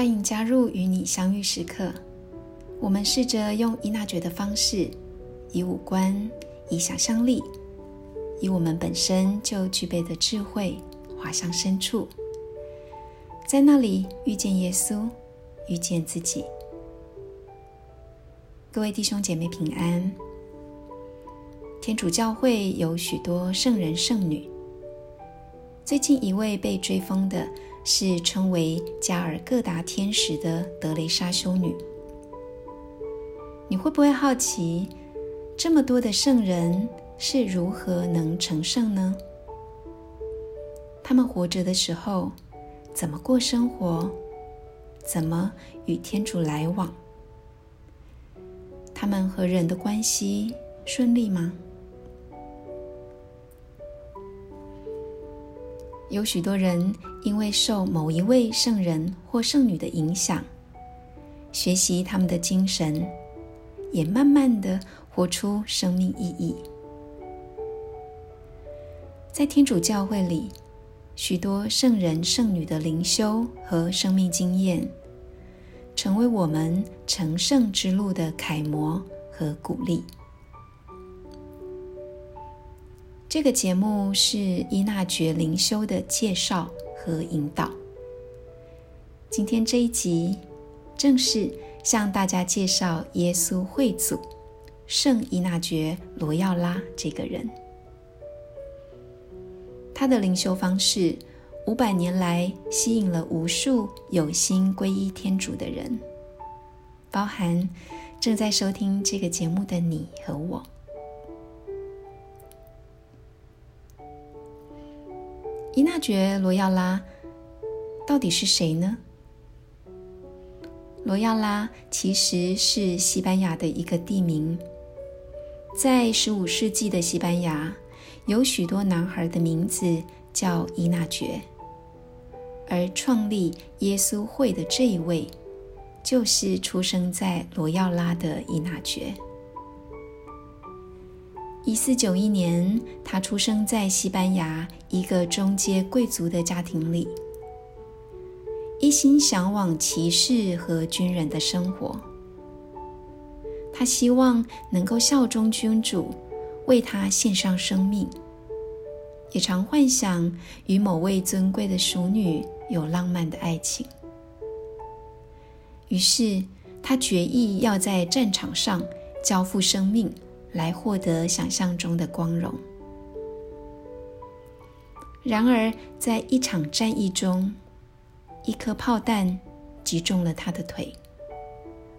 欢迎加入与你相遇时刻。我们试着用伊娜觉的方式，以五官，以想象力，以我们本身就具备的智慧，滑向深处，在那里遇见耶稣，遇见自己。各位弟兄姐妹平安。天主教会有许多圣人圣女。最近一位被追封的是称为加尔各答天使的德雷莎修女。你会不会好奇，这么多的圣人是如何能成圣呢？他们活着的时候怎么过生活？怎么与天主来往？他们和人的关系顺利吗？有许多人因为受某一位圣人或圣女的影响，学习他们的精神，也慢慢的活出生命意义。在天主教会里，许多圣人圣女的灵修和生命经验，成为我们成圣之路的楷模和鼓励。这个节目是伊纳爵灵修的介绍和引导。今天这一集正是向大家介绍耶稣会祖圣伊纳爵罗耀拉这个人。他的灵修方式五百年来吸引了无数有心皈依天主的人，包含正在收听这个节目的你和我。伊纳爵罗耀拉到底是谁呢？罗耀拉其实是西班牙的一个地名。在十五世纪的西班牙，有许多男孩的名字叫伊纳爵，而创立耶稣会的这一位，就是出生在罗耀拉的伊纳爵。一四九一年，他出生在西班牙一个中阶贵族的家庭里，一心向往骑士和军人的生活。他希望能够效忠君主，为他献上生命，也常幻想与某位尊贵的淑女有浪漫的爱情。于是，他决意要在战场上交付生命。来获得想象中的光荣。然而，在一场战役中，一颗炮弹击中了他的腿，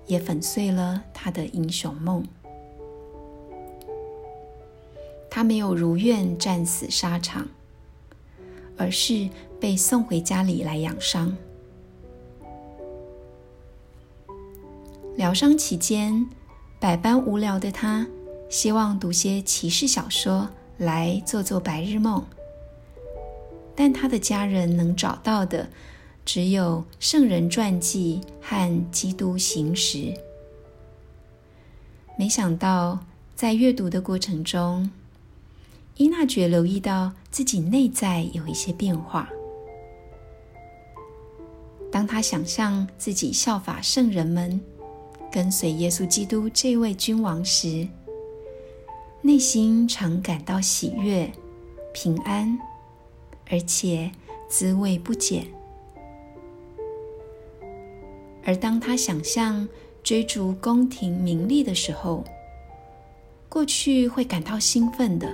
也粉碎了他的英雄梦。他没有如愿战死沙场，而是被送回家里来养伤。疗伤期间，百般无聊的他。希望读些骑士小说来做做白日梦，但他的家人能找到的只有圣人传记和基督行时。没想到，在阅读的过程中，伊娜觉留意到自己内在有一些变化。当他想象自己效法圣人们，跟随耶稣基督这位君王时，内心常感到喜悦、平安，而且滋味不减。而当他想象追逐宫廷名利的时候，过去会感到兴奋的，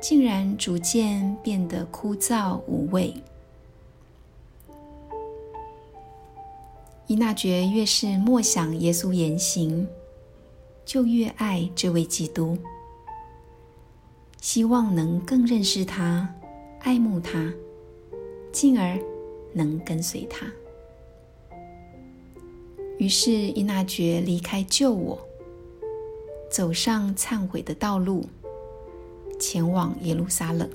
竟然逐渐变得枯燥无味。伊纳爵越是默想耶稣言行。就越爱这位基督，希望能更认识他、爱慕他，进而能跟随他。于是伊纳爵离开旧我，走上忏悔的道路，前往耶路撒冷。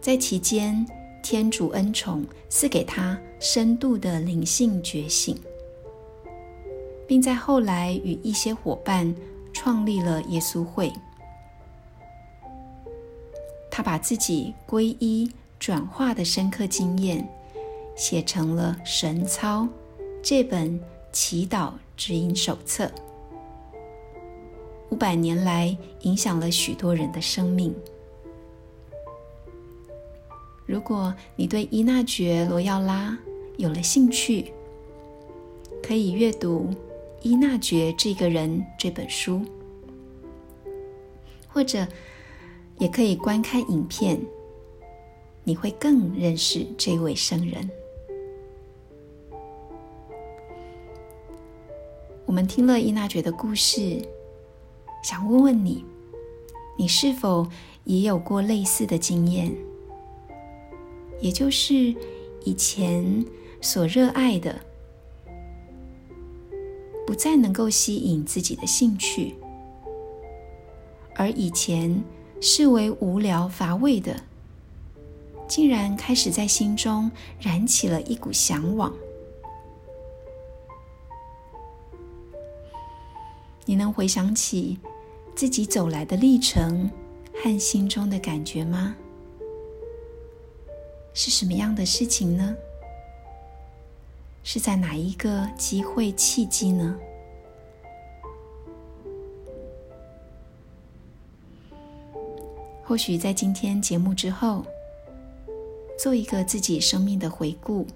在期间。天主恩宠赐给他深度的灵性觉醒，并在后来与一些伙伴创立了耶稣会。他把自己皈依转化的深刻经验，写成了《神操》这本祈祷指引手册。五百年来，影响了许多人的生命。如果你对伊纳爵罗耀拉有了兴趣，可以阅读《伊纳爵这个人》这本书，或者也可以观看影片，你会更认识这位圣人。我们听了伊纳爵的故事，想问问你，你是否也有过类似的经验？也就是以前所热爱的，不再能够吸引自己的兴趣；而以前视为无聊乏味的，竟然开始在心中燃起了一股向往。你能回想起自己走来的历程和心中的感觉吗？是什么样的事情呢？是在哪一个机会契机呢？或许在今天节目之后，做一个自己生命的回顾，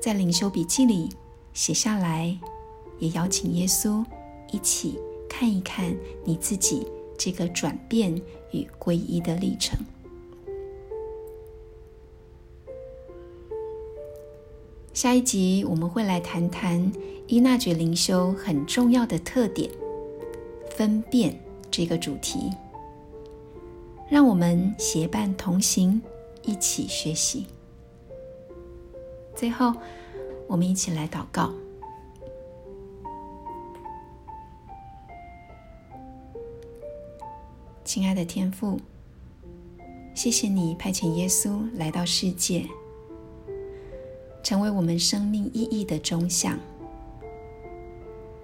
在灵修笔记里写下来，也邀请耶稣一起看一看你自己这个转变与皈依的历程。下一集我们会来谈谈伊纳爵灵修很重要的特点——分辨这个主题。让我们结伴同行，一起学习。最后，我们一起来祷告：亲爱的天父，谢谢你派遣耶稣来到世界。成为我们生命意义的中向。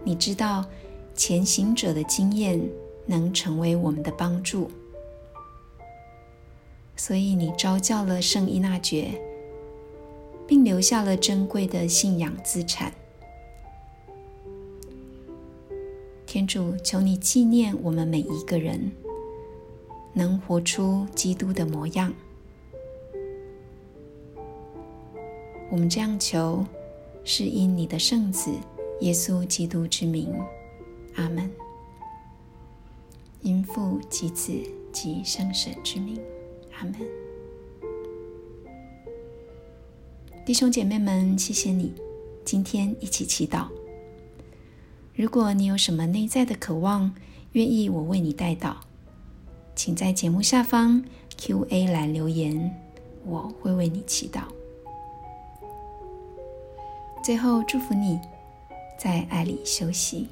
你知道，前行者的经验能成为我们的帮助，所以你召教了圣伊纳爵，并留下了珍贵的信仰资产。天主，求你纪念我们每一个人，能活出基督的模样。我们这样求，是因你的圣子耶稣基督之名，阿门。因父及子及圣神之名，阿门。弟兄姐妹们，谢谢你今天一起祈祷。如果你有什么内在的渴望，愿意我为你带祷，请在节目下方 Q&A 栏留言，我会为你祈祷。最后，祝福你在爱里休息。